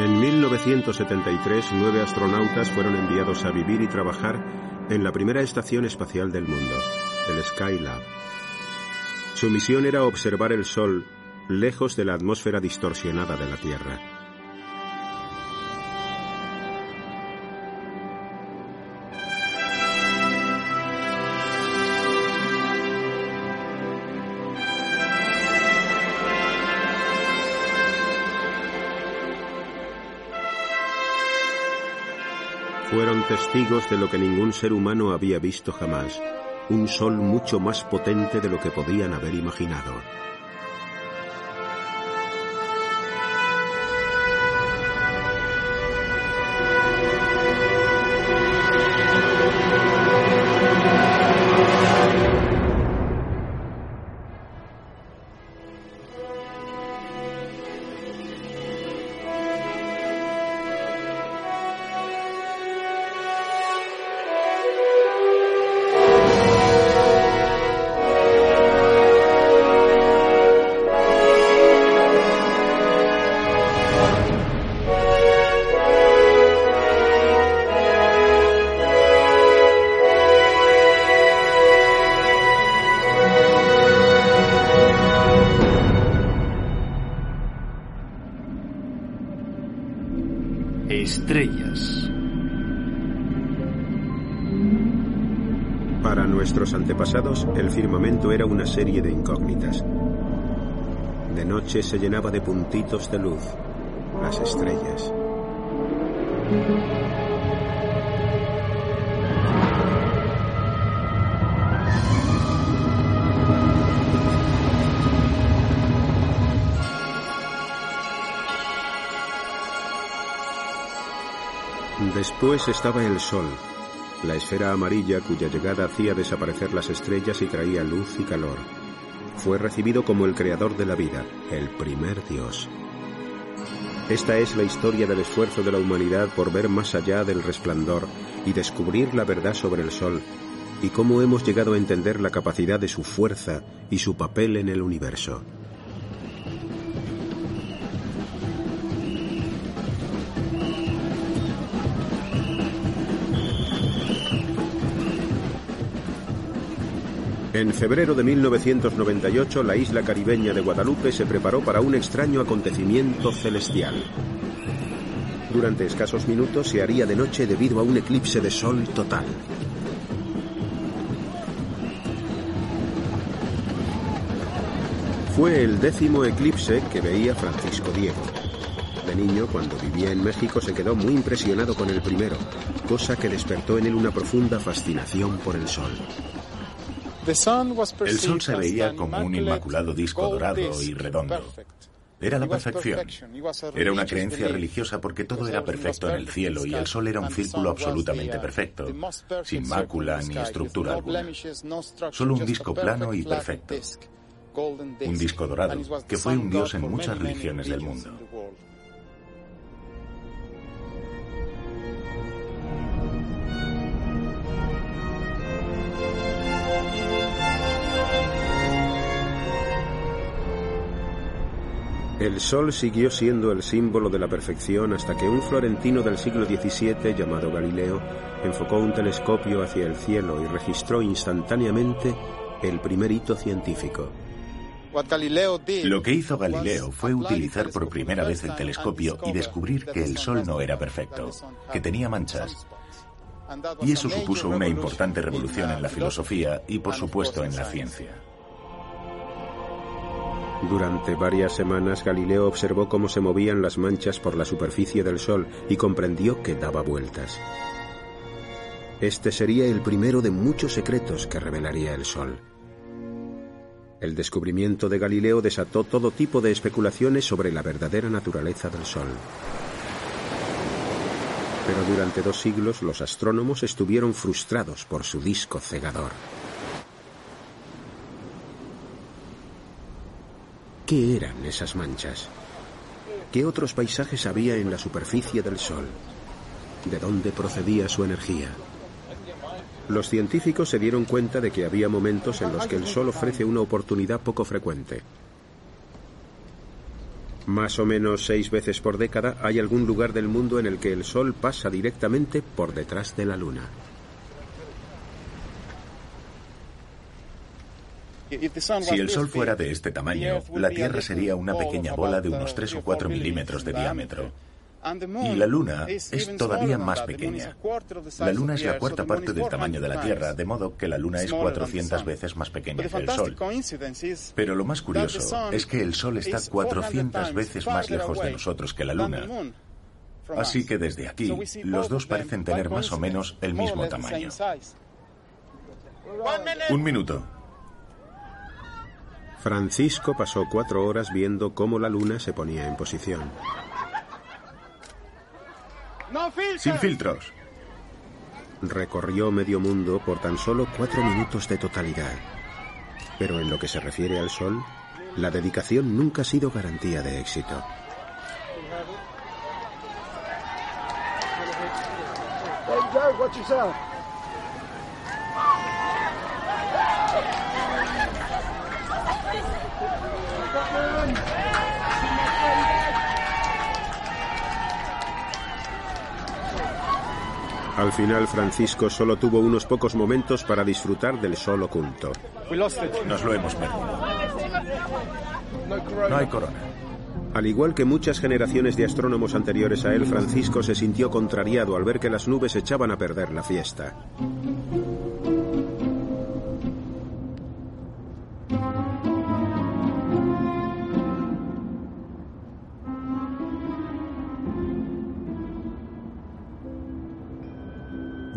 En 1973, nueve astronautas fueron enviados a vivir y trabajar en la primera estación espacial del mundo, el Skylab. Su misión era observar el Sol lejos de la atmósfera distorsionada de la Tierra. Testigos de lo que ningún ser humano había visto jamás, un sol mucho más potente de lo que podían haber imaginado. Estrellas. Para nuestros antepasados, el firmamento era una serie de incógnitas. De noche se llenaba de puntitos de luz, las estrellas. Después estaba el Sol, la esfera amarilla cuya llegada hacía desaparecer las estrellas y traía luz y calor. Fue recibido como el creador de la vida, el primer Dios. Esta es la historia del esfuerzo de la humanidad por ver más allá del resplandor y descubrir la verdad sobre el Sol y cómo hemos llegado a entender la capacidad de su fuerza y su papel en el universo. En febrero de 1998, la isla caribeña de Guadalupe se preparó para un extraño acontecimiento celestial. Durante escasos minutos se haría de noche debido a un eclipse de sol total. Fue el décimo eclipse que veía Francisco Diego. De niño, cuando vivía en México, se quedó muy impresionado con el primero, cosa que despertó en él una profunda fascinación por el sol. El sol se veía como un inmaculado disco dorado y redondo. Era la perfección. Era una creencia religiosa porque todo era perfecto en el cielo y el sol era un círculo absolutamente perfecto, sin mácula ni estructura alguna. Solo un disco plano y perfecto. Un disco dorado, que fue un dios en muchas religiones del mundo. El sol siguió siendo el símbolo de la perfección hasta que un florentino del siglo XVII llamado Galileo enfocó un telescopio hacia el cielo y registró instantáneamente el primer hito científico. Lo que hizo Galileo fue utilizar por primera vez el telescopio y descubrir que el Sol no era perfecto, que tenía manchas. Y eso supuso una importante revolución en la filosofía y por supuesto en la ciencia. Durante varias semanas Galileo observó cómo se movían las manchas por la superficie del Sol y comprendió que daba vueltas. Este sería el primero de muchos secretos que revelaría el Sol. El descubrimiento de Galileo desató todo tipo de especulaciones sobre la verdadera naturaleza del Sol. Pero durante dos siglos los astrónomos estuvieron frustrados por su disco cegador. ¿Qué eran esas manchas? ¿Qué otros paisajes había en la superficie del Sol? ¿De dónde procedía su energía? Los científicos se dieron cuenta de que había momentos en los que el Sol ofrece una oportunidad poco frecuente. Más o menos seis veces por década hay algún lugar del mundo en el que el Sol pasa directamente por detrás de la Luna. Si el Sol fuera de este tamaño, la Tierra sería una pequeña bola de unos 3 o 4 milímetros de diámetro. Y la Luna es todavía más pequeña. La Luna es la cuarta parte del tamaño de la Tierra, de modo que la Luna es 400 veces más pequeña que el Sol. Pero lo más curioso es que el Sol está 400 veces más lejos de nosotros que la Luna. Así que desde aquí, los dos parecen tener más o menos el mismo tamaño. Un minuto. Francisco pasó cuatro horas viendo cómo la luna se ponía en posición. Sin filtros. Recorrió medio mundo por tan solo cuatro minutos de totalidad. Pero en lo que se refiere al sol, la dedicación nunca ha sido garantía de éxito. Al final, Francisco solo tuvo unos pocos momentos para disfrutar del sol oculto. Nos lo hemos perdido. No hay corona. Al igual que muchas generaciones de astrónomos anteriores a él, Francisco se sintió contrariado al ver que las nubes echaban a perder la fiesta.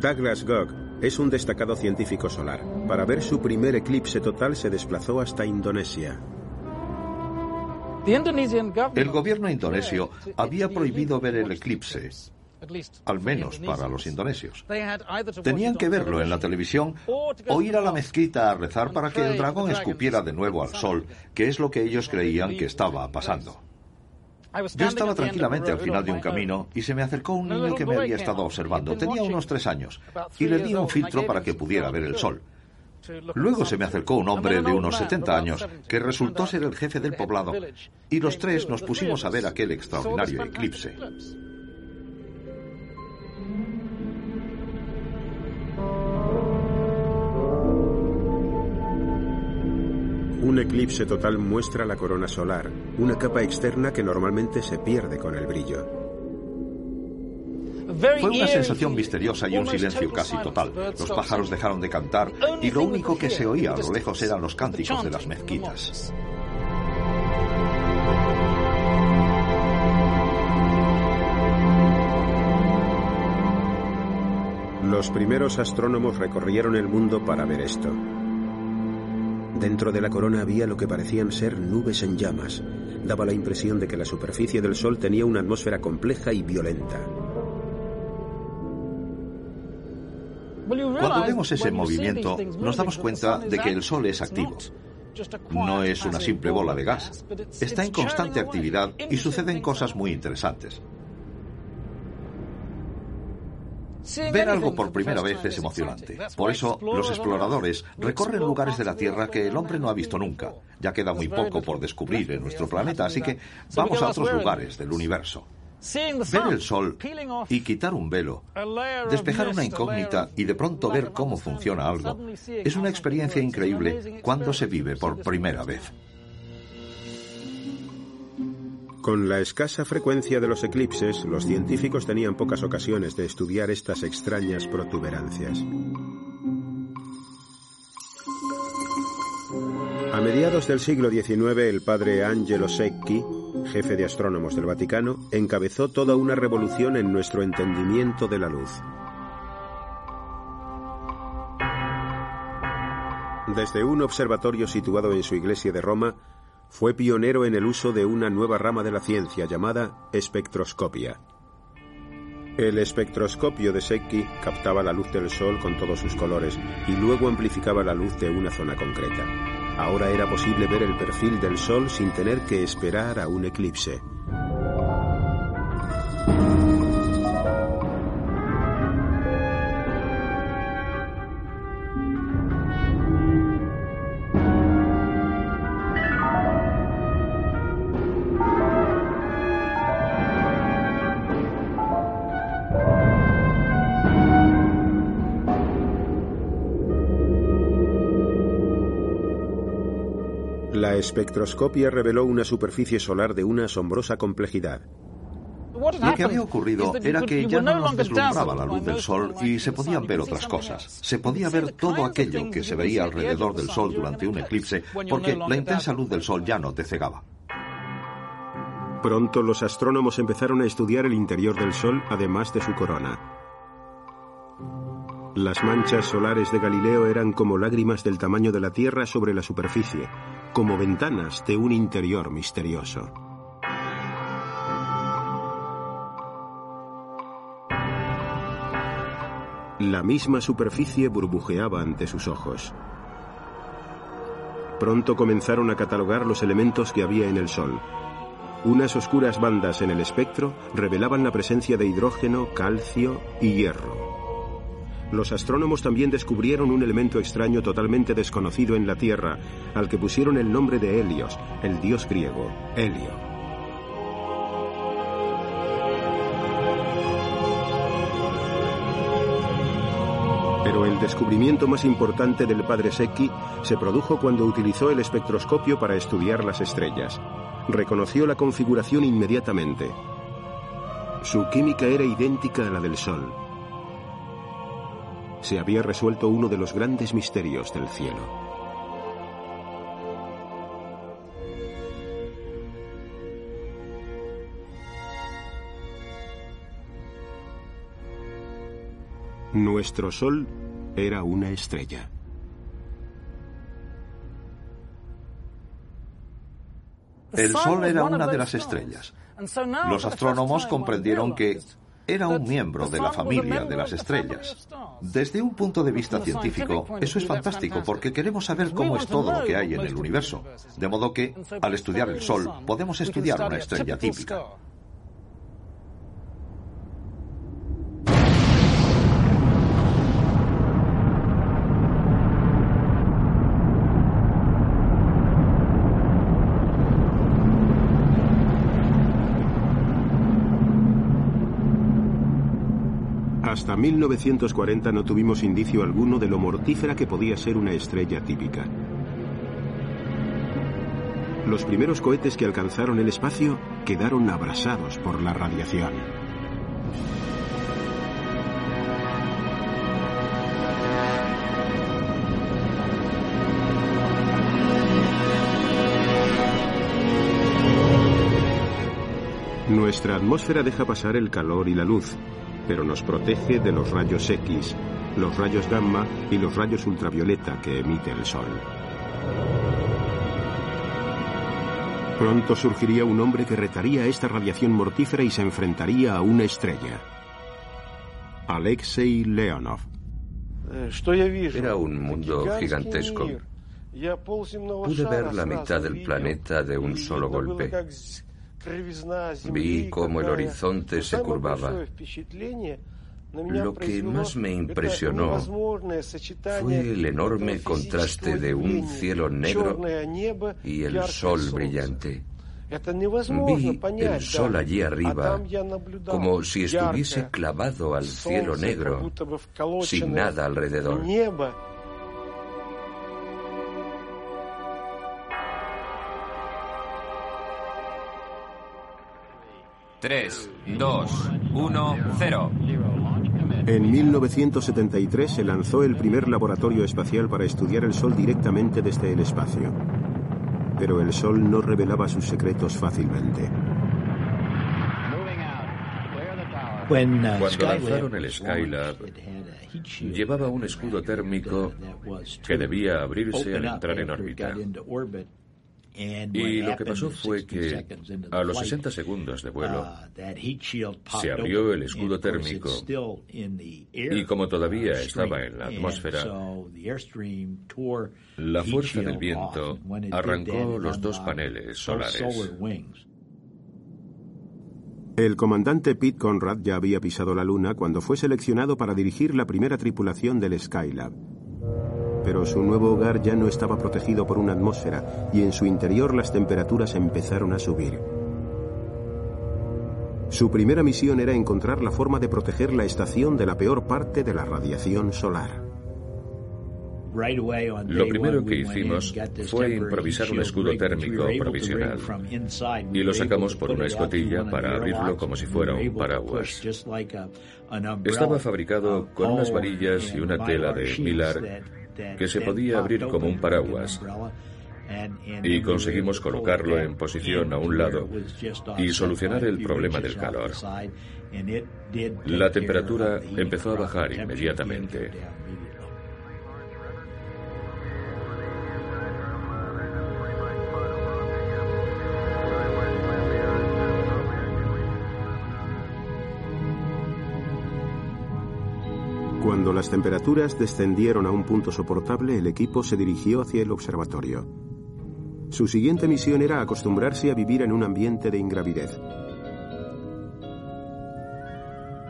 Douglas Gogg es un destacado científico solar. Para ver su primer eclipse total se desplazó hasta Indonesia. El gobierno indonesio había prohibido ver el eclipse, al menos para los indonesios. Tenían que verlo en la televisión o ir a la mezquita a rezar para que el dragón escupiera de nuevo al sol, que es lo que ellos creían que estaba pasando. Yo estaba tranquilamente al final de un camino y se me acercó un niño que me había estado observando. Tenía unos tres años y le di un filtro para que pudiera ver el sol. Luego se me acercó un hombre de unos 70 años que resultó ser el jefe del poblado y los tres nos pusimos a ver aquel extraordinario eclipse. Un eclipse total muestra la corona solar, una capa externa que normalmente se pierde con el brillo. Fue una sensación misteriosa y un silencio casi total. Los pájaros dejaron de cantar y lo único que se oía a lo lejos eran los cánticos de las mezquitas. Los primeros astrónomos recorrieron el mundo para ver esto. Dentro de la corona había lo que parecían ser nubes en llamas. Daba la impresión de que la superficie del Sol tenía una atmósfera compleja y violenta. Cuando vemos ese movimiento, nos damos cuenta de que el Sol es activo. No es una simple bola de gas. Está en constante actividad y suceden cosas muy interesantes. Ver algo por primera vez es emocionante. Por eso, los exploradores recorren lugares de la Tierra que el hombre no ha visto nunca. Ya queda muy poco por descubrir en nuestro planeta, así que vamos a otros lugares del universo. Ver el sol y quitar un velo, despejar una incógnita y de pronto ver cómo funciona algo, es una experiencia increíble cuando se vive por primera vez. Con la escasa frecuencia de los eclipses, los científicos tenían pocas ocasiones de estudiar estas extrañas protuberancias. A mediados del siglo XIX, el padre Angelo Secchi, jefe de astrónomos del Vaticano, encabezó toda una revolución en nuestro entendimiento de la luz. Desde un observatorio situado en su iglesia de Roma, fue pionero en el uso de una nueva rama de la ciencia llamada espectroscopia. El espectroscopio de Secchi captaba la luz del Sol con todos sus colores y luego amplificaba la luz de una zona concreta. Ahora era posible ver el perfil del Sol sin tener que esperar a un eclipse. La espectroscopia reveló una superficie solar de una asombrosa complejidad. Lo que había ocurrido era que ya no nos deslumbraba la luz del Sol y se podían ver otras cosas. Se podía ver todo aquello que se veía alrededor del Sol durante un eclipse porque la intensa luz del Sol ya no te cegaba. Pronto los astrónomos empezaron a estudiar el interior del Sol además de su corona. Las manchas solares de Galileo eran como lágrimas del tamaño de la Tierra sobre la superficie, como ventanas de un interior misterioso. La misma superficie burbujeaba ante sus ojos. Pronto comenzaron a catalogar los elementos que había en el Sol. Unas oscuras bandas en el espectro revelaban la presencia de hidrógeno, calcio y hierro. Los astrónomos también descubrieron un elemento extraño totalmente desconocido en la Tierra, al que pusieron el nombre de Helios, el dios griego, Helio. Pero el descubrimiento más importante del padre Secchi se produjo cuando utilizó el espectroscopio para estudiar las estrellas. Reconoció la configuración inmediatamente. Su química era idéntica a la del Sol. Se había resuelto uno de los grandes misterios del cielo. Nuestro Sol era una estrella. El Sol era una de las estrellas. Los astrónomos comprendieron que era un miembro de la familia de las estrellas. Desde un punto de vista científico, eso es fantástico porque queremos saber cómo es todo lo que hay en el universo. De modo que, al estudiar el Sol, podemos estudiar una estrella típica. Hasta 1940 no tuvimos indicio alguno de lo mortífera que podía ser una estrella típica. Los primeros cohetes que alcanzaron el espacio quedaron abrasados por la radiación. Nuestra atmósfera deja pasar el calor y la luz, pero nos protege de los rayos X, los rayos gamma y los rayos ultravioleta que emite el Sol. Pronto surgiría un hombre que retaría esta radiación mortífera y se enfrentaría a una estrella. Alexei Leonov. Era un mundo gigantesco. Pude ver la mitad del planeta de un solo golpe. Vi cómo el horizonte se curvaba. Lo que más me impresionó fue el enorme contraste de un cielo negro y el sol brillante. Vi el sol allí arriba como si estuviese clavado al cielo negro, sin nada alrededor. 3, 2, 1, 0. En 1973 se lanzó el primer laboratorio espacial para estudiar el Sol directamente desde el espacio. Pero el Sol no revelaba sus secretos fácilmente. Cuando lanzaron el Skylab, llevaba un escudo térmico que debía abrirse al entrar en órbita. Y lo que pasó fue que a los 60 segundos de vuelo uh, se abrió el escudo térmico. y como todavía estaba en la atmósfera, la fuerza del viento arrancó los dos uh, paneles solares. El comandante Pete Conrad ya había pisado la Luna cuando fue seleccionado para dirigir la primera tripulación del Skylab pero su nuevo hogar ya no estaba protegido por una atmósfera y en su interior las temperaturas empezaron a subir. Su primera misión era encontrar la forma de proteger la estación de la peor parte de la radiación solar. Lo primero que hicimos fue improvisar un escudo térmico provisional y lo sacamos por una escotilla para abrirlo como si fuera un paraguas. Estaba fabricado con unas varillas y una tela de milar que se podía abrir como un paraguas y conseguimos colocarlo en posición a un lado y solucionar el problema del calor. La temperatura empezó a bajar inmediatamente. Cuando las temperaturas descendieron a un punto soportable, el equipo se dirigió hacia el observatorio. Su siguiente misión era acostumbrarse a vivir en un ambiente de ingravidez.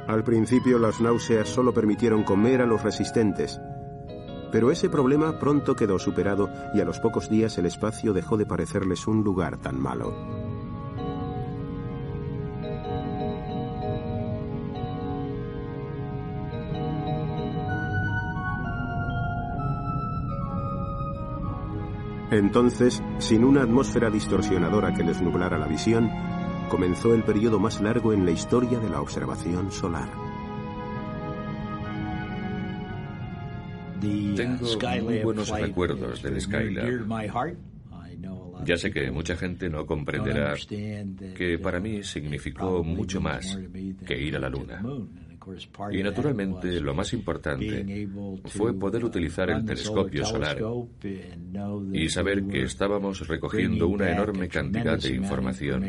Al principio las náuseas solo permitieron comer a los resistentes, pero ese problema pronto quedó superado y a los pocos días el espacio dejó de parecerles un lugar tan malo. Entonces, sin una atmósfera distorsionadora que les nublara la visión, comenzó el periodo más largo en la historia de la observación solar. Tengo muy buenos recuerdos del Skylab. Ya sé que mucha gente no comprenderá que para mí significó mucho más que ir a la Luna. Y naturalmente lo más importante fue poder utilizar el telescopio solar y saber que estábamos recogiendo una enorme cantidad de información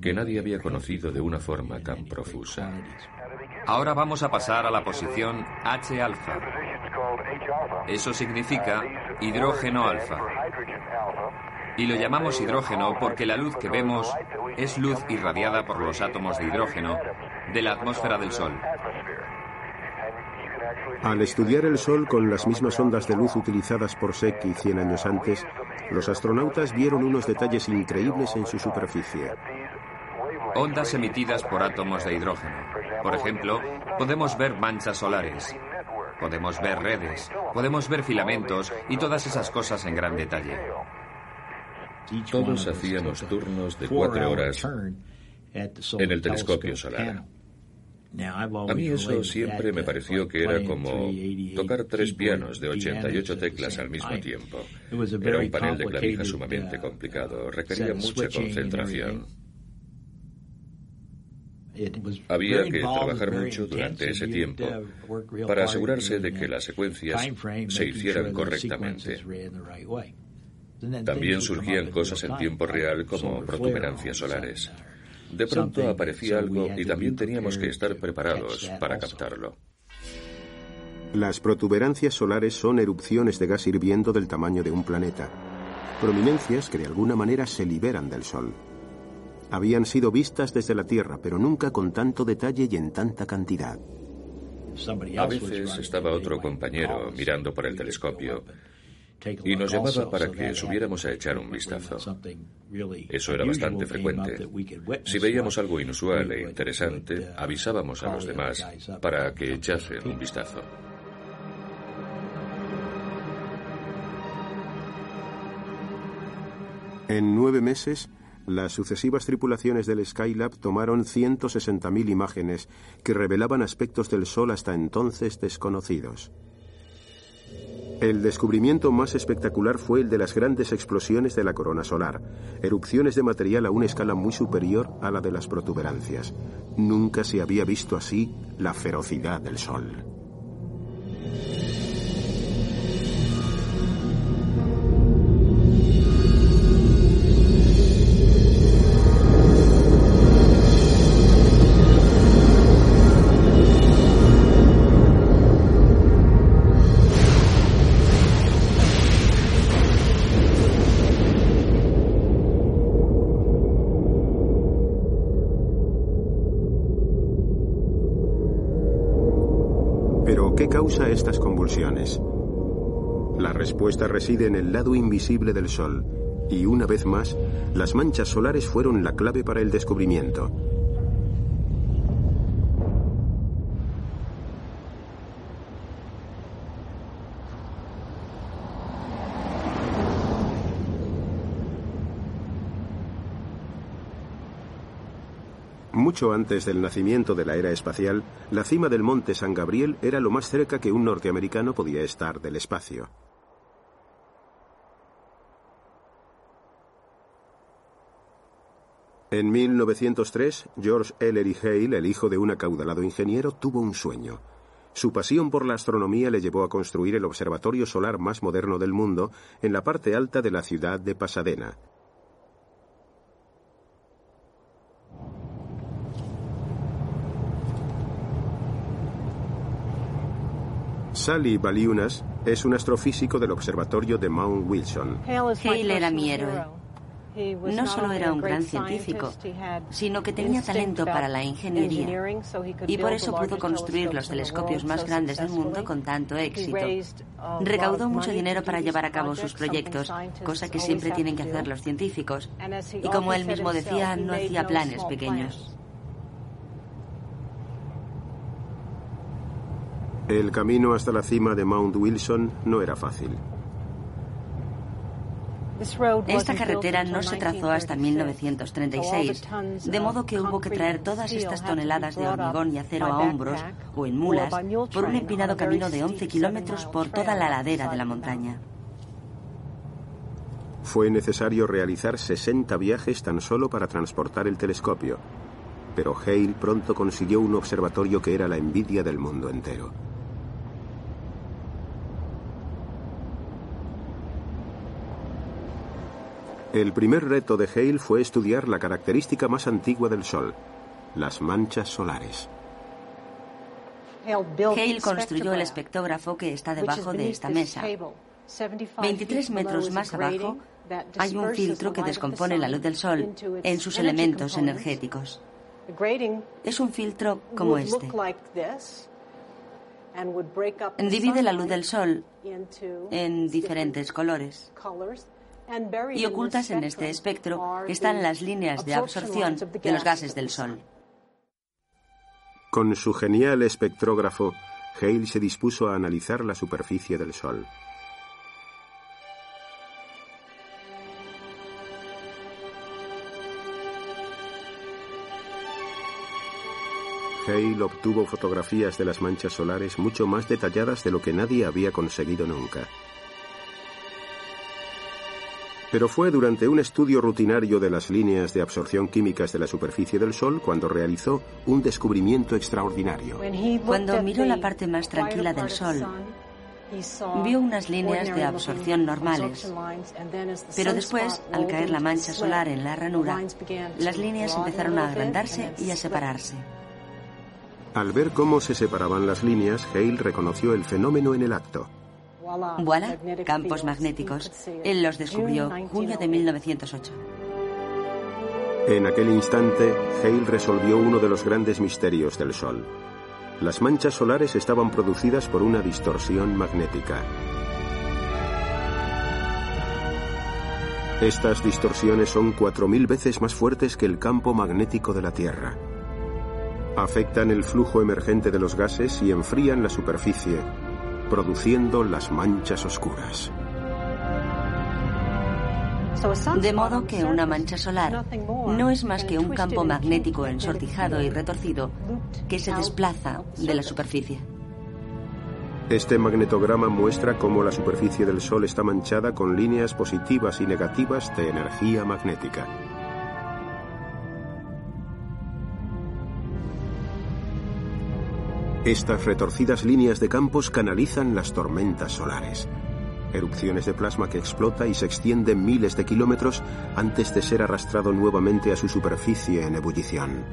que nadie había conocido de una forma tan profusa. Ahora vamos a pasar a la posición H alfa. Eso significa hidrógeno alfa. Y lo llamamos hidrógeno porque la luz que vemos es luz irradiada por los átomos de hidrógeno de la atmósfera del Sol. Al estudiar el Sol con las mismas ondas de luz utilizadas por Secchi 100 años antes, los astronautas vieron unos detalles increíbles en su superficie. Ondas emitidas por átomos de hidrógeno. Por ejemplo, podemos ver manchas solares, podemos ver redes, podemos ver filamentos y todas esas cosas en gran detalle. Todos hacíamos turnos de cuatro horas en el telescopio solar. A mí eso siempre me pareció que era como tocar tres pianos de 88 teclas al mismo tiempo. Era un panel de clavija sumamente complicado, requería mucha concentración. Había que trabajar mucho durante ese tiempo para asegurarse de que las secuencias se hicieran correctamente. También surgían cosas en tiempo real como protuberancias solares. De pronto aparecía algo y también teníamos que estar preparados para captarlo. Las protuberancias solares son erupciones de gas hirviendo del tamaño de un planeta, prominencias que de alguna manera se liberan del Sol. Habían sido vistas desde la Tierra, pero nunca con tanto detalle y en tanta cantidad. A veces estaba otro compañero mirando por el telescopio y nos llamaba para que subiéramos a echar un vistazo. Eso era bastante frecuente. Si veíamos algo inusual e interesante, avisábamos a los demás para que echasen un vistazo. En nueve meses, las sucesivas tripulaciones del Skylab tomaron 160.000 imágenes que revelaban aspectos del Sol hasta entonces desconocidos. El descubrimiento más espectacular fue el de las grandes explosiones de la corona solar, erupciones de material a una escala muy superior a la de las protuberancias. Nunca se había visto así la ferocidad del Sol. Causa estas convulsiones? La respuesta reside en el lado invisible del Sol, y una vez más, las manchas solares fueron la clave para el descubrimiento. Mucho antes del nacimiento de la era espacial, la cima del monte San Gabriel era lo más cerca que un norteamericano podía estar del espacio. En 1903, George Ellery Hale, el hijo de un acaudalado ingeniero, tuvo un sueño. Su pasión por la astronomía le llevó a construir el observatorio solar más moderno del mundo en la parte alta de la ciudad de Pasadena. Sally Baliunas es un astrofísico del observatorio de Mount Wilson. Hale era mi héroe. No solo era un gran científico, sino que tenía talento para la ingeniería y por eso pudo construir los telescopios más grandes del mundo con tanto éxito. Recaudó mucho dinero para llevar a cabo sus proyectos, cosa que siempre tienen que hacer los científicos, y como él mismo decía, no hacía planes pequeños. El camino hasta la cima de Mount Wilson no era fácil. Esta carretera no se trazó hasta 1936, de modo que hubo que traer todas estas toneladas de hormigón y acero a hombros o en mulas por un empinado camino de 11 kilómetros por toda la ladera de la montaña. Fue necesario realizar 60 viajes tan solo para transportar el telescopio, pero Hale pronto consiguió un observatorio que era la envidia del mundo entero. El primer reto de Hale fue estudiar la característica más antigua del Sol, las manchas solares. Hale construyó el espectógrafo que está debajo de esta mesa. 23 metros más abajo hay un filtro que descompone la luz del Sol en sus elementos energéticos. Es un filtro como este. Divide la luz del Sol en diferentes colores y ocultas en este espectro están las líneas de absorción de los gases del Sol. Con su genial espectrógrafo, Hale se dispuso a analizar la superficie del Sol. Hale obtuvo fotografías de las manchas solares mucho más detalladas de lo que nadie había conseguido nunca. Pero fue durante un estudio rutinario de las líneas de absorción químicas de la superficie del Sol cuando realizó un descubrimiento extraordinario. Cuando miró la parte más tranquila del Sol, vio unas líneas de absorción normales. Pero después, al caer la mancha solar en la ranura, las líneas empezaron a agrandarse y a separarse. Al ver cómo se separaban las líneas, Hale reconoció el fenómeno en el acto. Voilà, campos magnéticos. Él los descubrió junio de 1908. En aquel instante, Hale resolvió uno de los grandes misterios del Sol. Las manchas solares estaban producidas por una distorsión magnética. Estas distorsiones son 4.000 veces más fuertes que el campo magnético de la Tierra. Afectan el flujo emergente de los gases y enfrían la superficie, produciendo las manchas oscuras. De modo que una mancha solar no es más que un campo magnético ensortijado y retorcido que se desplaza de la superficie. Este magnetograma muestra cómo la superficie del Sol está manchada con líneas positivas y negativas de energía magnética. Estas retorcidas líneas de campos canalizan las tormentas solares. Erupciones de plasma que explota y se extiende miles de kilómetros antes de ser arrastrado nuevamente a su superficie en ebullición.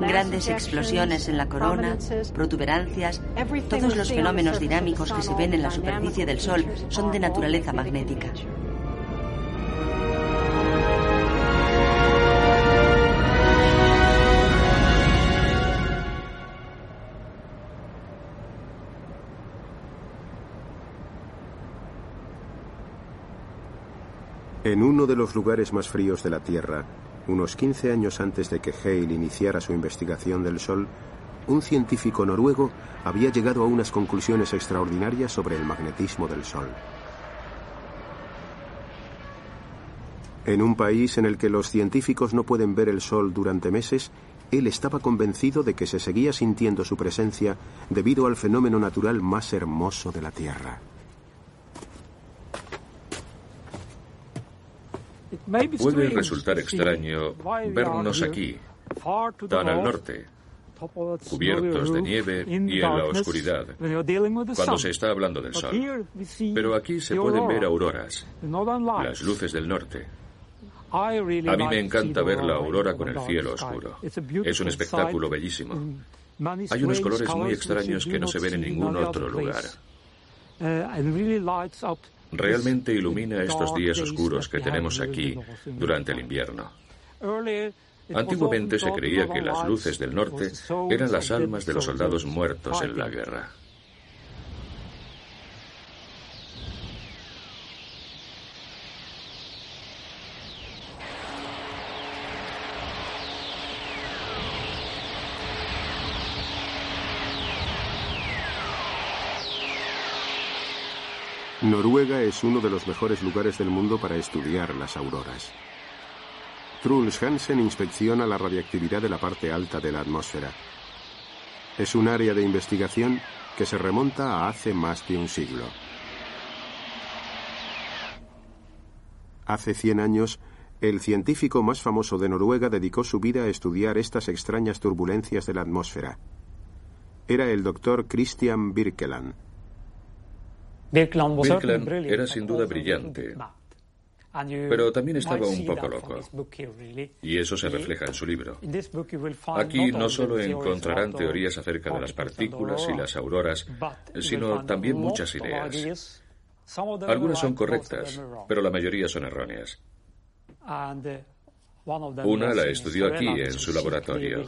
Grandes explosiones en la corona, protuberancias, todos los fenómenos dinámicos que se ven en la superficie del Sol son de naturaleza magnética. En uno de los lugares más fríos de la Tierra, unos 15 años antes de que Hale iniciara su investigación del Sol, un científico noruego había llegado a unas conclusiones extraordinarias sobre el magnetismo del Sol. En un país en el que los científicos no pueden ver el sol durante meses, él estaba convencido de que se seguía sintiendo su presencia debido al fenómeno natural más hermoso de la Tierra. Puede resultar extraño vernos aquí, tan al norte, cubiertos de nieve y en la oscuridad, cuando se está hablando del sol. Pero aquí se pueden ver auroras, las luces del norte. A mí me encanta ver la aurora con el cielo oscuro. Es un espectáculo bellísimo. Hay unos colores muy extraños que no se ven en ningún otro lugar. Realmente ilumina estos días oscuros que tenemos aquí durante el invierno. Antiguamente se creía que las luces del norte eran las almas de los soldados muertos en la guerra. Noruega es uno de los mejores lugares del mundo para estudiar las auroras. Truls Hansen inspecciona la radiactividad de la parte alta de la atmósfera. Es un área de investigación que se remonta a hace más de un siglo. Hace 100 años, el científico más famoso de Noruega dedicó su vida a estudiar estas extrañas turbulencias de la atmósfera. Era el doctor Christian Birkeland. Birkeland era sin duda brillante, pero también estaba un poco loco. Y eso se refleja en su libro. Aquí no solo encontrarán teorías acerca de las partículas y las auroras, sino también muchas ideas. Algunas son correctas, pero la mayoría son erróneas. Una la estudió aquí, en su laboratorio.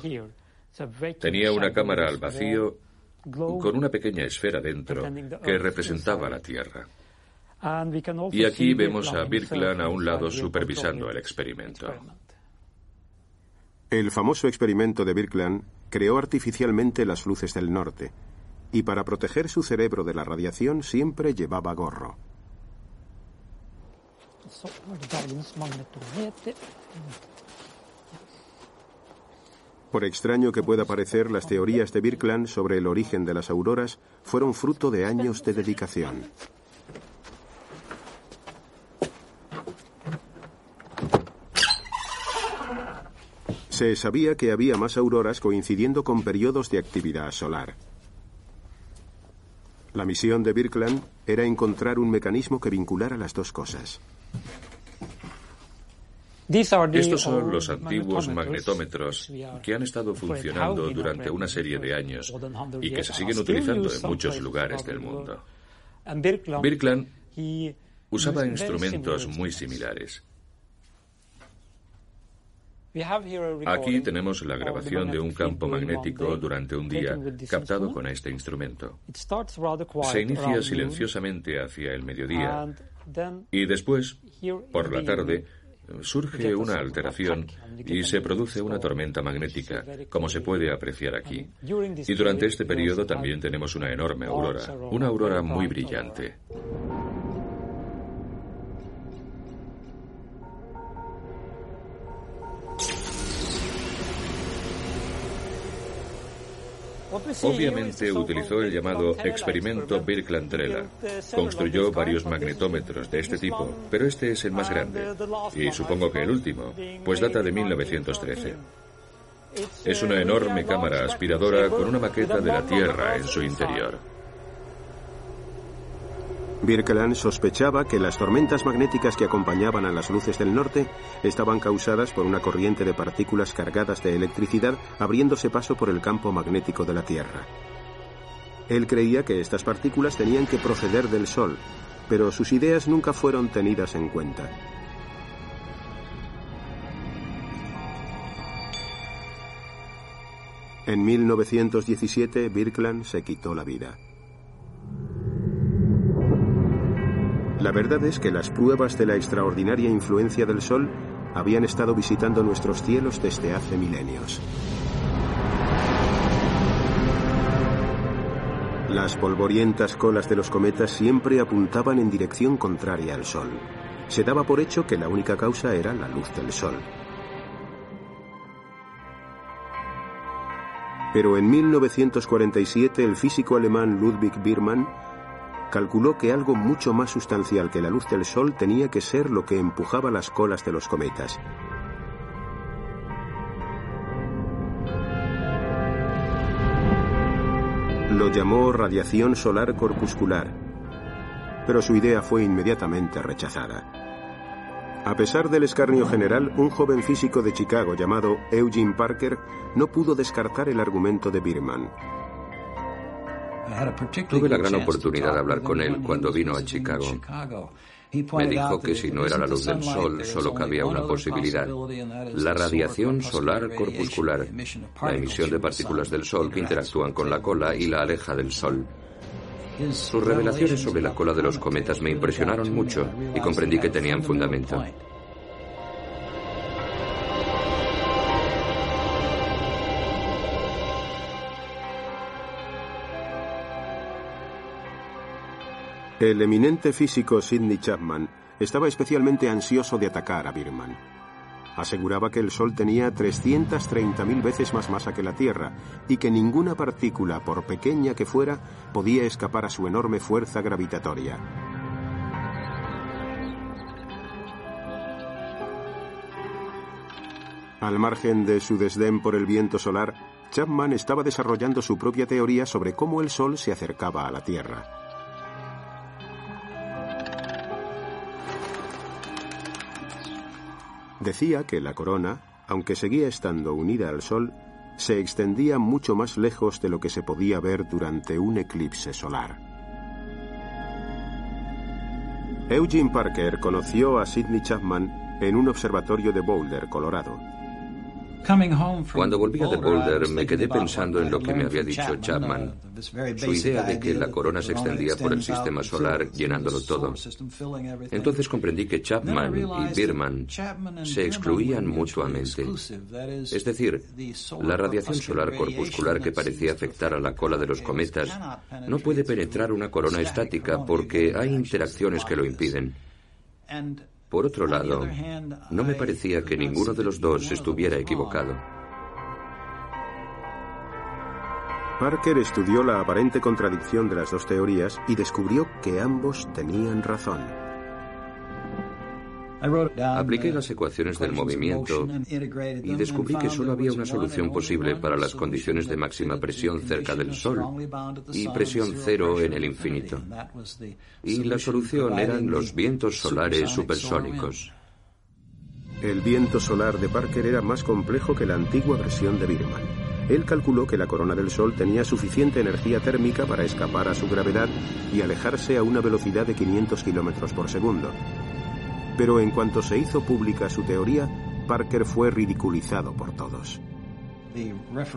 Tenía una cámara al vacío con una pequeña esfera dentro que representaba la Tierra. Y aquí vemos a Birkeland a un lado supervisando el experimento. El famoso experimento de Birkeland creó artificialmente las luces del norte y para proteger su cerebro de la radiación siempre llevaba gorro. Por extraño que pueda parecer, las teorías de Birkeland sobre el origen de las auroras fueron fruto de años de dedicación. Se sabía que había más auroras coincidiendo con periodos de actividad solar. La misión de Birkeland era encontrar un mecanismo que vinculara las dos cosas. Estos son los antiguos magnetómetros que han estado funcionando durante una serie de años y que se siguen utilizando en muchos lugares del mundo. Birkeland usaba instrumentos muy similares. Aquí tenemos la grabación de un campo magnético durante un día captado con este instrumento. Se inicia silenciosamente hacia el mediodía y después, por la tarde, surge una alteración y se produce una tormenta magnética, como se puede apreciar aquí. Y durante este periodo también tenemos una enorme aurora, una aurora muy brillante. Obviamente utilizó el llamado experimento Birkeland-Trela. Construyó varios magnetómetros de este tipo, pero este es el más grande, y supongo que el último, pues data de 1913. Es una enorme cámara aspiradora con una maqueta de la Tierra en su interior. Birkeland sospechaba que las tormentas magnéticas que acompañaban a las luces del norte estaban causadas por una corriente de partículas cargadas de electricidad abriéndose paso por el campo magnético de la Tierra. Él creía que estas partículas tenían que proceder del Sol, pero sus ideas nunca fueron tenidas en cuenta. En 1917, Birkeland se quitó la vida. La verdad es que las pruebas de la extraordinaria influencia del Sol habían estado visitando nuestros cielos desde hace milenios. Las polvorientas colas de los cometas siempre apuntaban en dirección contraria al Sol. Se daba por hecho que la única causa era la luz del sol. Pero en 1947 el físico alemán Ludwig Biermann calculó que algo mucho más sustancial que la luz del Sol tenía que ser lo que empujaba las colas de los cometas. Lo llamó radiación solar corpuscular, pero su idea fue inmediatamente rechazada. A pesar del escarnio general, un joven físico de Chicago llamado Eugene Parker no pudo descartar el argumento de Biermann. Tuve la gran oportunidad de hablar con él cuando vino a Chicago. Me dijo que si no era la luz del sol, solo cabía una posibilidad, la radiación solar corpuscular, la emisión de partículas del sol que interactúan con la cola y la aleja del sol. Sus revelaciones sobre la cola de los cometas me impresionaron mucho y comprendí que tenían fundamento. El eminente físico Sidney Chapman estaba especialmente ansioso de atacar a Birman. Aseguraba que el Sol tenía 330.000 veces más masa que la Tierra y que ninguna partícula, por pequeña que fuera, podía escapar a su enorme fuerza gravitatoria. Al margen de su desdén por el viento solar, Chapman estaba desarrollando su propia teoría sobre cómo el Sol se acercaba a la Tierra. Decía que la corona, aunque seguía estando unida al Sol, se extendía mucho más lejos de lo que se podía ver durante un eclipse solar. Eugene Parker conoció a Sidney Chapman en un observatorio de Boulder, Colorado. Cuando volvía de Boulder me quedé pensando en lo que me había dicho Chapman, su idea de que la corona se extendía por el sistema solar llenándolo todo. Entonces comprendí que Chapman y Biermann se excluían mutuamente. Es decir, la radiación solar corpuscular que parecía afectar a la cola de los cometas no puede penetrar una corona estática porque hay interacciones que lo impiden. Por otro lado, no me parecía que ninguno de los dos estuviera equivocado. Parker estudió la aparente contradicción de las dos teorías y descubrió que ambos tenían razón. Apliqué las ecuaciones del movimiento y descubrí que solo había una solución posible para las condiciones de máxima presión cerca del Sol y presión cero en el infinito. Y la solución eran los vientos solares supersónicos. El viento solar de Parker era más complejo que la antigua versión de Birman. Él calculó que la corona del Sol tenía suficiente energía térmica para escapar a su gravedad y alejarse a una velocidad de 500 kilómetros por segundo. Pero en cuanto se hizo pública su teoría, Parker fue ridiculizado por todos.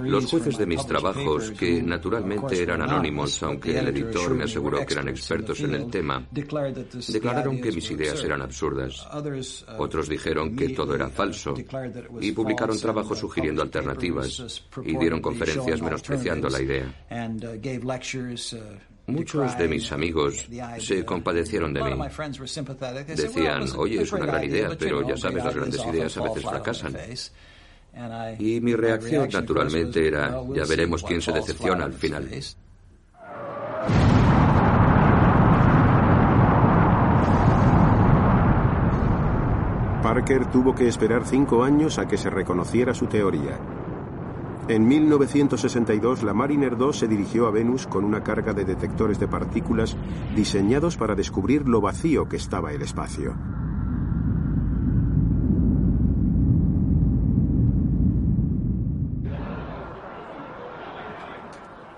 Los jueces de mis trabajos, que naturalmente eran anónimos, aunque el editor me aseguró que eran expertos en el tema, declararon que mis ideas eran absurdas. Otros dijeron que todo era falso y publicaron trabajos sugiriendo alternativas y dieron conferencias menospreciando la idea. Muchos de mis amigos se compadecieron de mí. Decían, oye, es una gran idea, pero ya sabes, las grandes ideas a veces fracasan. Y mi reacción, naturalmente, era, ya veremos quién se decepciona al final. Parker tuvo que esperar cinco años a que se reconociera su teoría. En 1962, la Mariner 2 se dirigió a Venus con una carga de detectores de partículas diseñados para descubrir lo vacío que estaba el espacio.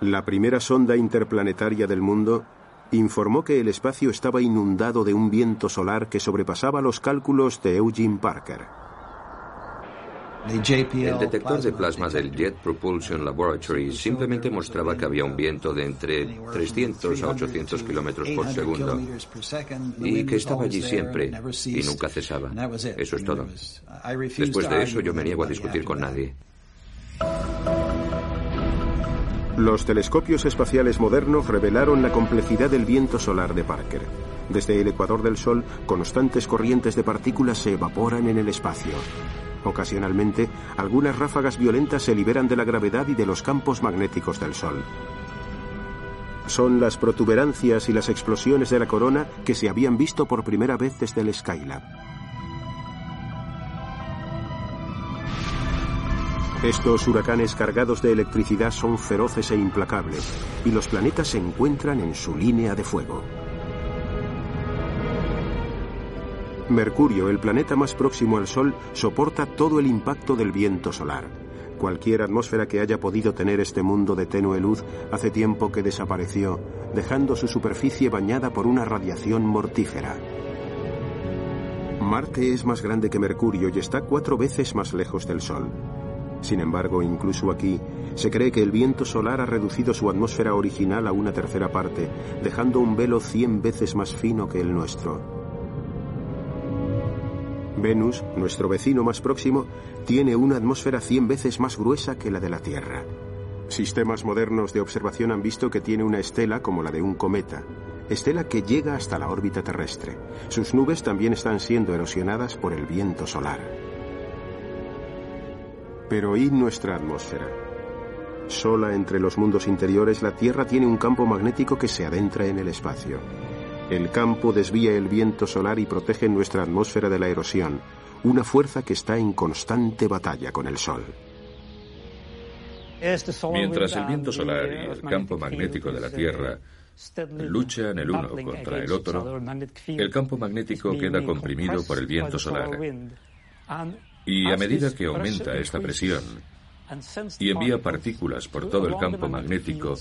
La primera sonda interplanetaria del mundo informó que el espacio estaba inundado de un viento solar que sobrepasaba los cálculos de Eugene Parker. El detector de plasma del Jet Propulsion Laboratory simplemente mostraba que había un viento de entre 300 a 800 kilómetros por segundo y que estaba allí siempre y nunca cesaba. Eso es todo. Después de eso yo me niego a discutir con nadie. Los telescopios espaciales modernos revelaron la complejidad del viento solar de Parker. Desde el ecuador del Sol, constantes corrientes de partículas se evaporan en el espacio. Ocasionalmente, algunas ráfagas violentas se liberan de la gravedad y de los campos magnéticos del Sol. Son las protuberancias y las explosiones de la corona que se habían visto por primera vez desde el Skylab. Estos huracanes cargados de electricidad son feroces e implacables, y los planetas se encuentran en su línea de fuego. Mercurio, el planeta más próximo al Sol, soporta todo el impacto del viento solar. Cualquier atmósfera que haya podido tener este mundo de tenue luz hace tiempo que desapareció, dejando su superficie bañada por una radiación mortífera. Marte es más grande que Mercurio y está cuatro veces más lejos del Sol. Sin embargo, incluso aquí, se cree que el viento solar ha reducido su atmósfera original a una tercera parte, dejando un velo cien veces más fino que el nuestro. Venus, nuestro vecino más próximo, tiene una atmósfera cien veces más gruesa que la de la Tierra. Sistemas modernos de observación han visto que tiene una estela como la de un cometa, estela que llega hasta la órbita terrestre. Sus nubes también están siendo erosionadas por el viento solar. Pero ¿y nuestra atmósfera? Sola entre los mundos interiores, la Tierra tiene un campo magnético que se adentra en el espacio. El campo desvía el viento solar y protege nuestra atmósfera de la erosión, una fuerza que está en constante batalla con el Sol. Mientras el viento solar y el campo magnético de la Tierra luchan el uno contra el otro, el campo magnético queda comprimido por el viento solar. Y a medida que aumenta esta presión y envía partículas por todo el campo magnético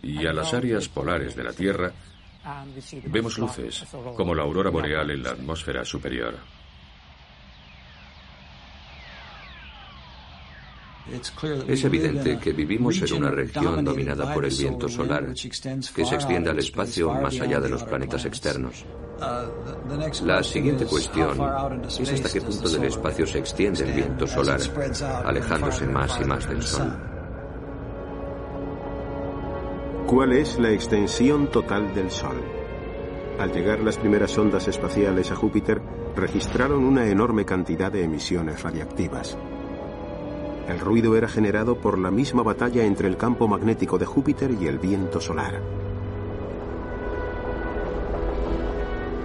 y a las áreas polares de la Tierra, vemos luces como la aurora boreal en la atmósfera superior. Es evidente que vivimos en una región dominada por el viento solar, que se extiende al espacio más allá de los planetas externos. La siguiente cuestión es hasta qué punto del espacio se extiende el viento solar, alejándose más y más del Sol. ¿Cuál es la extensión total del Sol? Al llegar las primeras ondas espaciales a Júpiter, registraron una enorme cantidad de emisiones radiactivas. El ruido era generado por la misma batalla entre el campo magnético de Júpiter y el viento solar.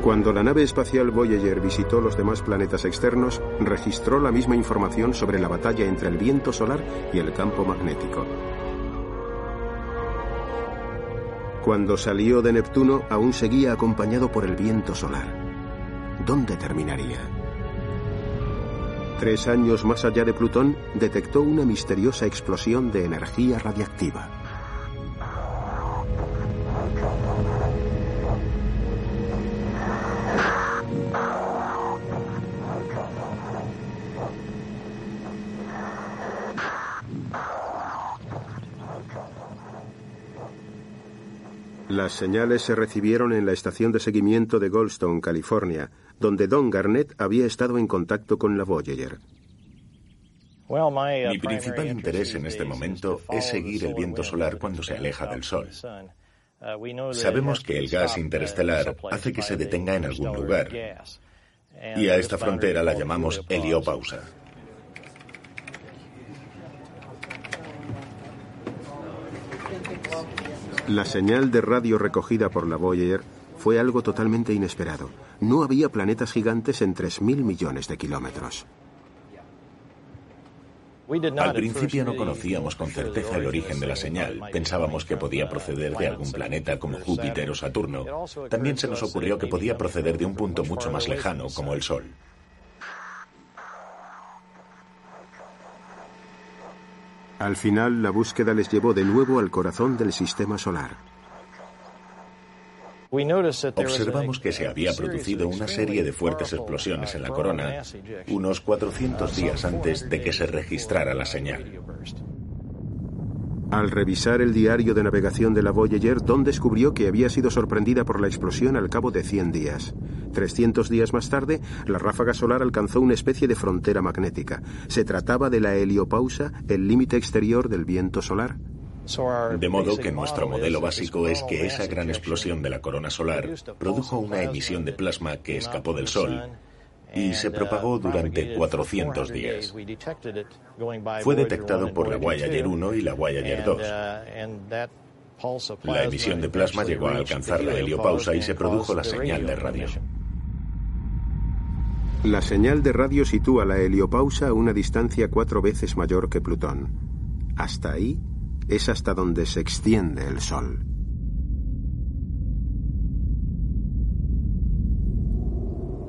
Cuando la nave espacial Voyager visitó los demás planetas externos, registró la misma información sobre la batalla entre el viento solar y el campo magnético. Cuando salió de Neptuno, aún seguía acompañado por el viento solar. ¿Dónde terminaría? Tres años más allá de Plutón, detectó una misteriosa explosión de energía radiactiva. Las señales se recibieron en la estación de seguimiento de Goldstone, California, donde Don Garnett había estado en contacto con la Voyager. Mi principal interés en este momento es seguir el viento solar cuando se aleja del Sol. Sabemos que el gas interestelar hace que se detenga en algún lugar, y a esta frontera la llamamos heliopausa. La señal de radio recogida por la Voyager fue algo totalmente inesperado. No había planetas gigantes en 3.000 millones de kilómetros. Al principio no conocíamos con certeza el origen de la señal. Pensábamos que podía proceder de algún planeta como Júpiter o Saturno. También se nos ocurrió que podía proceder de un punto mucho más lejano como el Sol. Al final, la búsqueda les llevó de nuevo al corazón del sistema solar. Observamos que se había producido una serie de fuertes explosiones en la corona unos 400 días antes de que se registrara la señal. Al revisar el diario de navegación de la Voyager, Don descubrió que había sido sorprendida por la explosión al cabo de 100 días. 300 días más tarde, la ráfaga solar alcanzó una especie de frontera magnética. Se trataba de la heliopausa, el límite exterior del viento solar. De modo que nuestro modelo básico es que esa gran explosión de la corona solar produjo una emisión de plasma que escapó del Sol y se propagó durante 400 días. Fue detectado por la Voyager 1 y la Voyager 2. La emisión de plasma llegó a alcanzar la heliopausa y se produjo la señal de radio. La señal de radio sitúa la heliopausa a una distancia cuatro veces mayor que Plutón. Hasta ahí es hasta donde se extiende el Sol.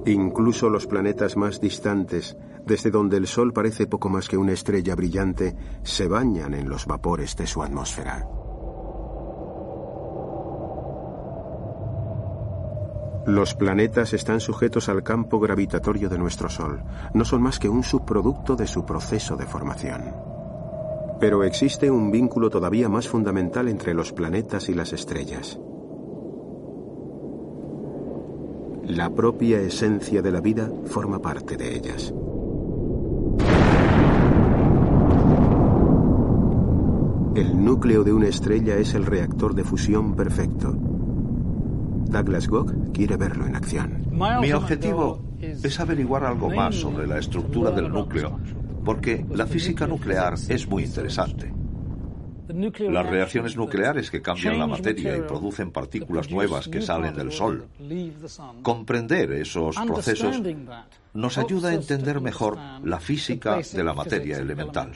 Incluso los planetas más distantes, desde donde el Sol parece poco más que una estrella brillante, se bañan en los vapores de su atmósfera. Los planetas están sujetos al campo gravitatorio de nuestro Sol. No son más que un subproducto de su proceso de formación. Pero existe un vínculo todavía más fundamental entre los planetas y las estrellas. La propia esencia de la vida forma parte de ellas. El núcleo de una estrella es el reactor de fusión perfecto. Douglas Gogg quiere verlo en acción. Mi objetivo es averiguar algo más sobre la estructura del núcleo, porque la física nuclear es muy interesante. Las reacciones nucleares que cambian la materia y producen partículas nuevas que salen del Sol. Comprender esos procesos nos ayuda a entender mejor la física de la materia elemental.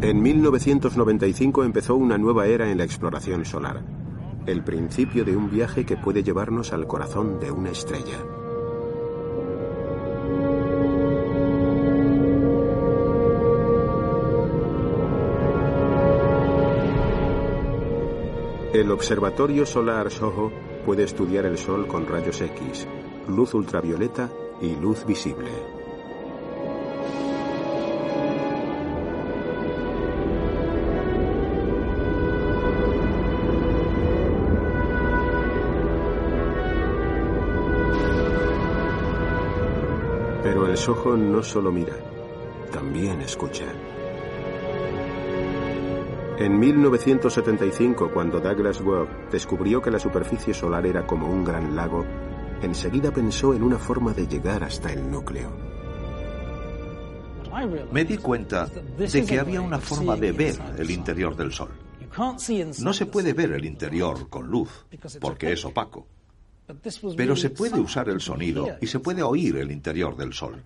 En 1995 empezó una nueva era en la exploración solar el principio de un viaje que puede llevarnos al corazón de una estrella. El Observatorio Solar SOHO puede estudiar el Sol con rayos X, luz ultravioleta y luz visible. Soho no solo mira, también escucha. En 1975, cuando Douglas Webb descubrió que la superficie solar era como un gran lago, enseguida pensó en una forma de llegar hasta el núcleo. Me di cuenta de que había una forma de ver el interior del Sol. No se puede ver el interior con luz, porque es opaco. Pero se puede usar el sonido y se puede oír el interior del Sol.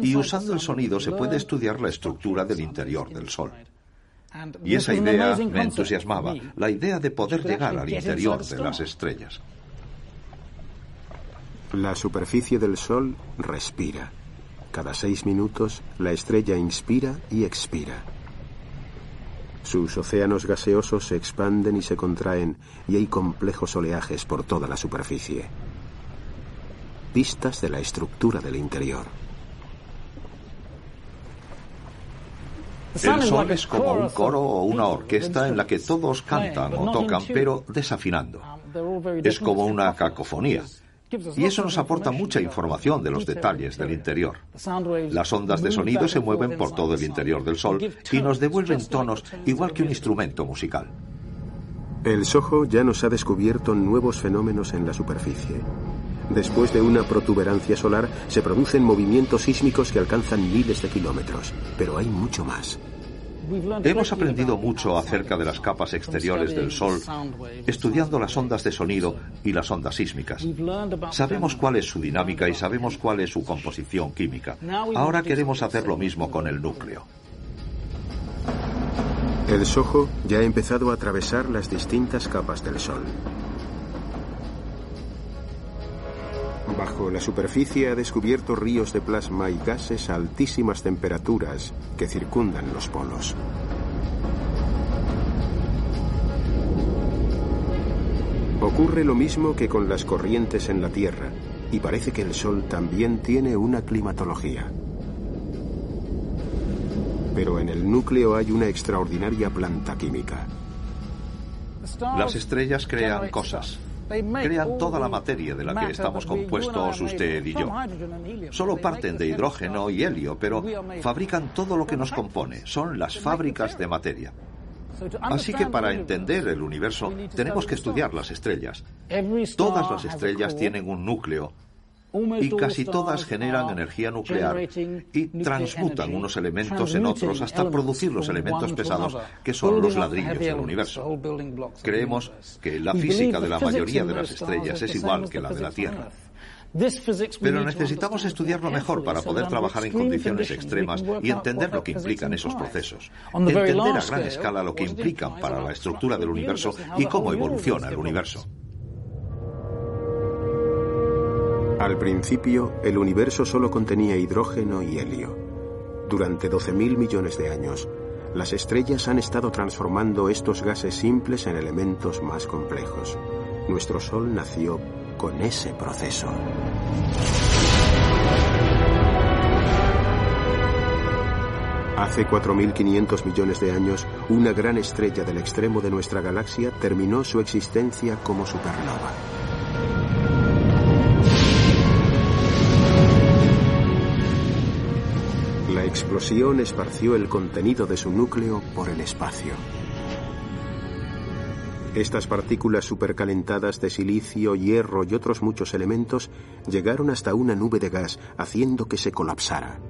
Y usando el sonido se puede estudiar la estructura del interior del Sol. Y esa idea me entusiasmaba, la idea de poder llegar al interior de las estrellas. La superficie del Sol respira. Cada seis minutos la estrella inspira y expira. Sus océanos gaseosos se expanden y se contraen y hay complejos oleajes por toda la superficie. Pistas de la estructura del interior. El sol es como un coro o una orquesta en la que todos cantan o tocan, pero desafinando. Es como una cacofonía. Y eso nos aporta mucha información de los detalles del interior. Las ondas de sonido se mueven por todo el interior del Sol y nos devuelven tonos igual que un instrumento musical. El Soho ya nos ha descubierto nuevos fenómenos en la superficie. Después de una protuberancia solar se producen movimientos sísmicos que alcanzan miles de kilómetros, pero hay mucho más. Hemos aprendido mucho acerca de las capas exteriores del Sol, estudiando las ondas de sonido y las ondas sísmicas. Sabemos cuál es su dinámica y sabemos cuál es su composición química. Ahora queremos hacer lo mismo con el núcleo. El Soho ya ha empezado a atravesar las distintas capas del Sol. Bajo la superficie ha descubierto ríos de plasma y gases a altísimas temperaturas que circundan los polos. Ocurre lo mismo que con las corrientes en la Tierra, y parece que el Sol también tiene una climatología. Pero en el núcleo hay una extraordinaria planta química. Las estrellas crean cosas. Crean toda la materia de la que estamos compuestos usted y yo. Solo parten de hidrógeno y helio, pero fabrican todo lo que nos compone. Son las fábricas de materia. Así que para entender el universo tenemos que estudiar las estrellas. Todas las estrellas tienen un núcleo y casi todas generan energía nuclear y transmutan unos elementos en otros hasta producir los elementos pesados que son los ladrillos del universo. Creemos que la física de la mayoría de las estrellas es igual que la de la Tierra. Pero necesitamos estudiarlo mejor para poder trabajar en condiciones extremas y entender lo que implican esos procesos. Entender a gran escala lo que implican para la estructura del universo y cómo evoluciona el universo. Al principio, el universo solo contenía hidrógeno y helio. Durante 12.000 millones de años, las estrellas han estado transformando estos gases simples en elementos más complejos. Nuestro Sol nació con ese proceso. Hace 4.500 millones de años, una gran estrella del extremo de nuestra galaxia terminó su existencia como supernova. Explosión esparció el contenido de su núcleo por el espacio. Estas partículas supercalentadas de silicio, hierro y otros muchos elementos llegaron hasta una nube de gas, haciendo que se colapsara.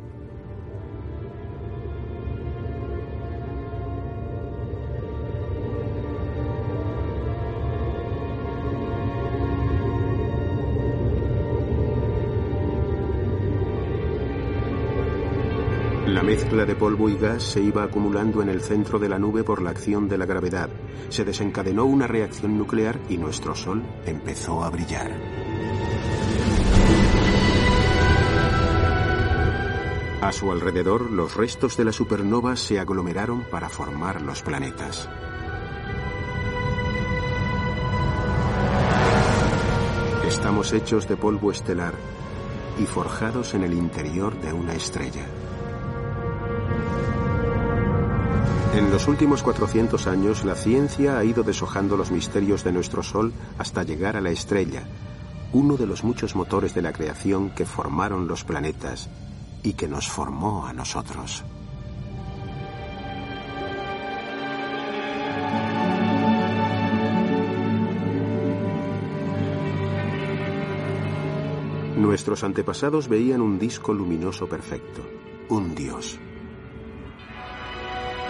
Mezcla de polvo y gas se iba acumulando en el centro de la nube por la acción de la gravedad. Se desencadenó una reacción nuclear y nuestro Sol empezó a brillar. A su alrededor, los restos de la supernova se aglomeraron para formar los planetas. Estamos hechos de polvo estelar y forjados en el interior de una estrella. En los últimos 400 años, la ciencia ha ido deshojando los misterios de nuestro Sol hasta llegar a la estrella, uno de los muchos motores de la creación que formaron los planetas y que nos formó a nosotros. Nuestros antepasados veían un disco luminoso perfecto, un dios.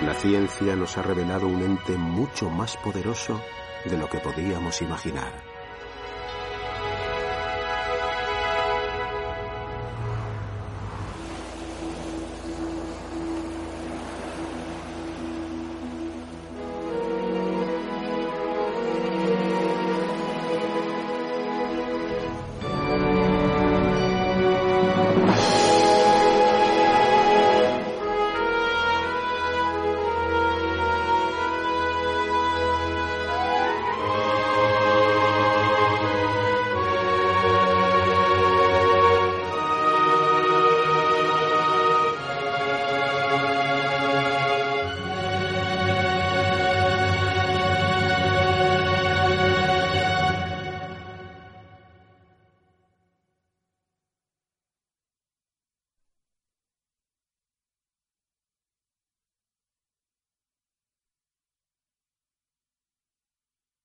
La ciencia nos ha revelado un ente mucho más poderoso de lo que podíamos imaginar.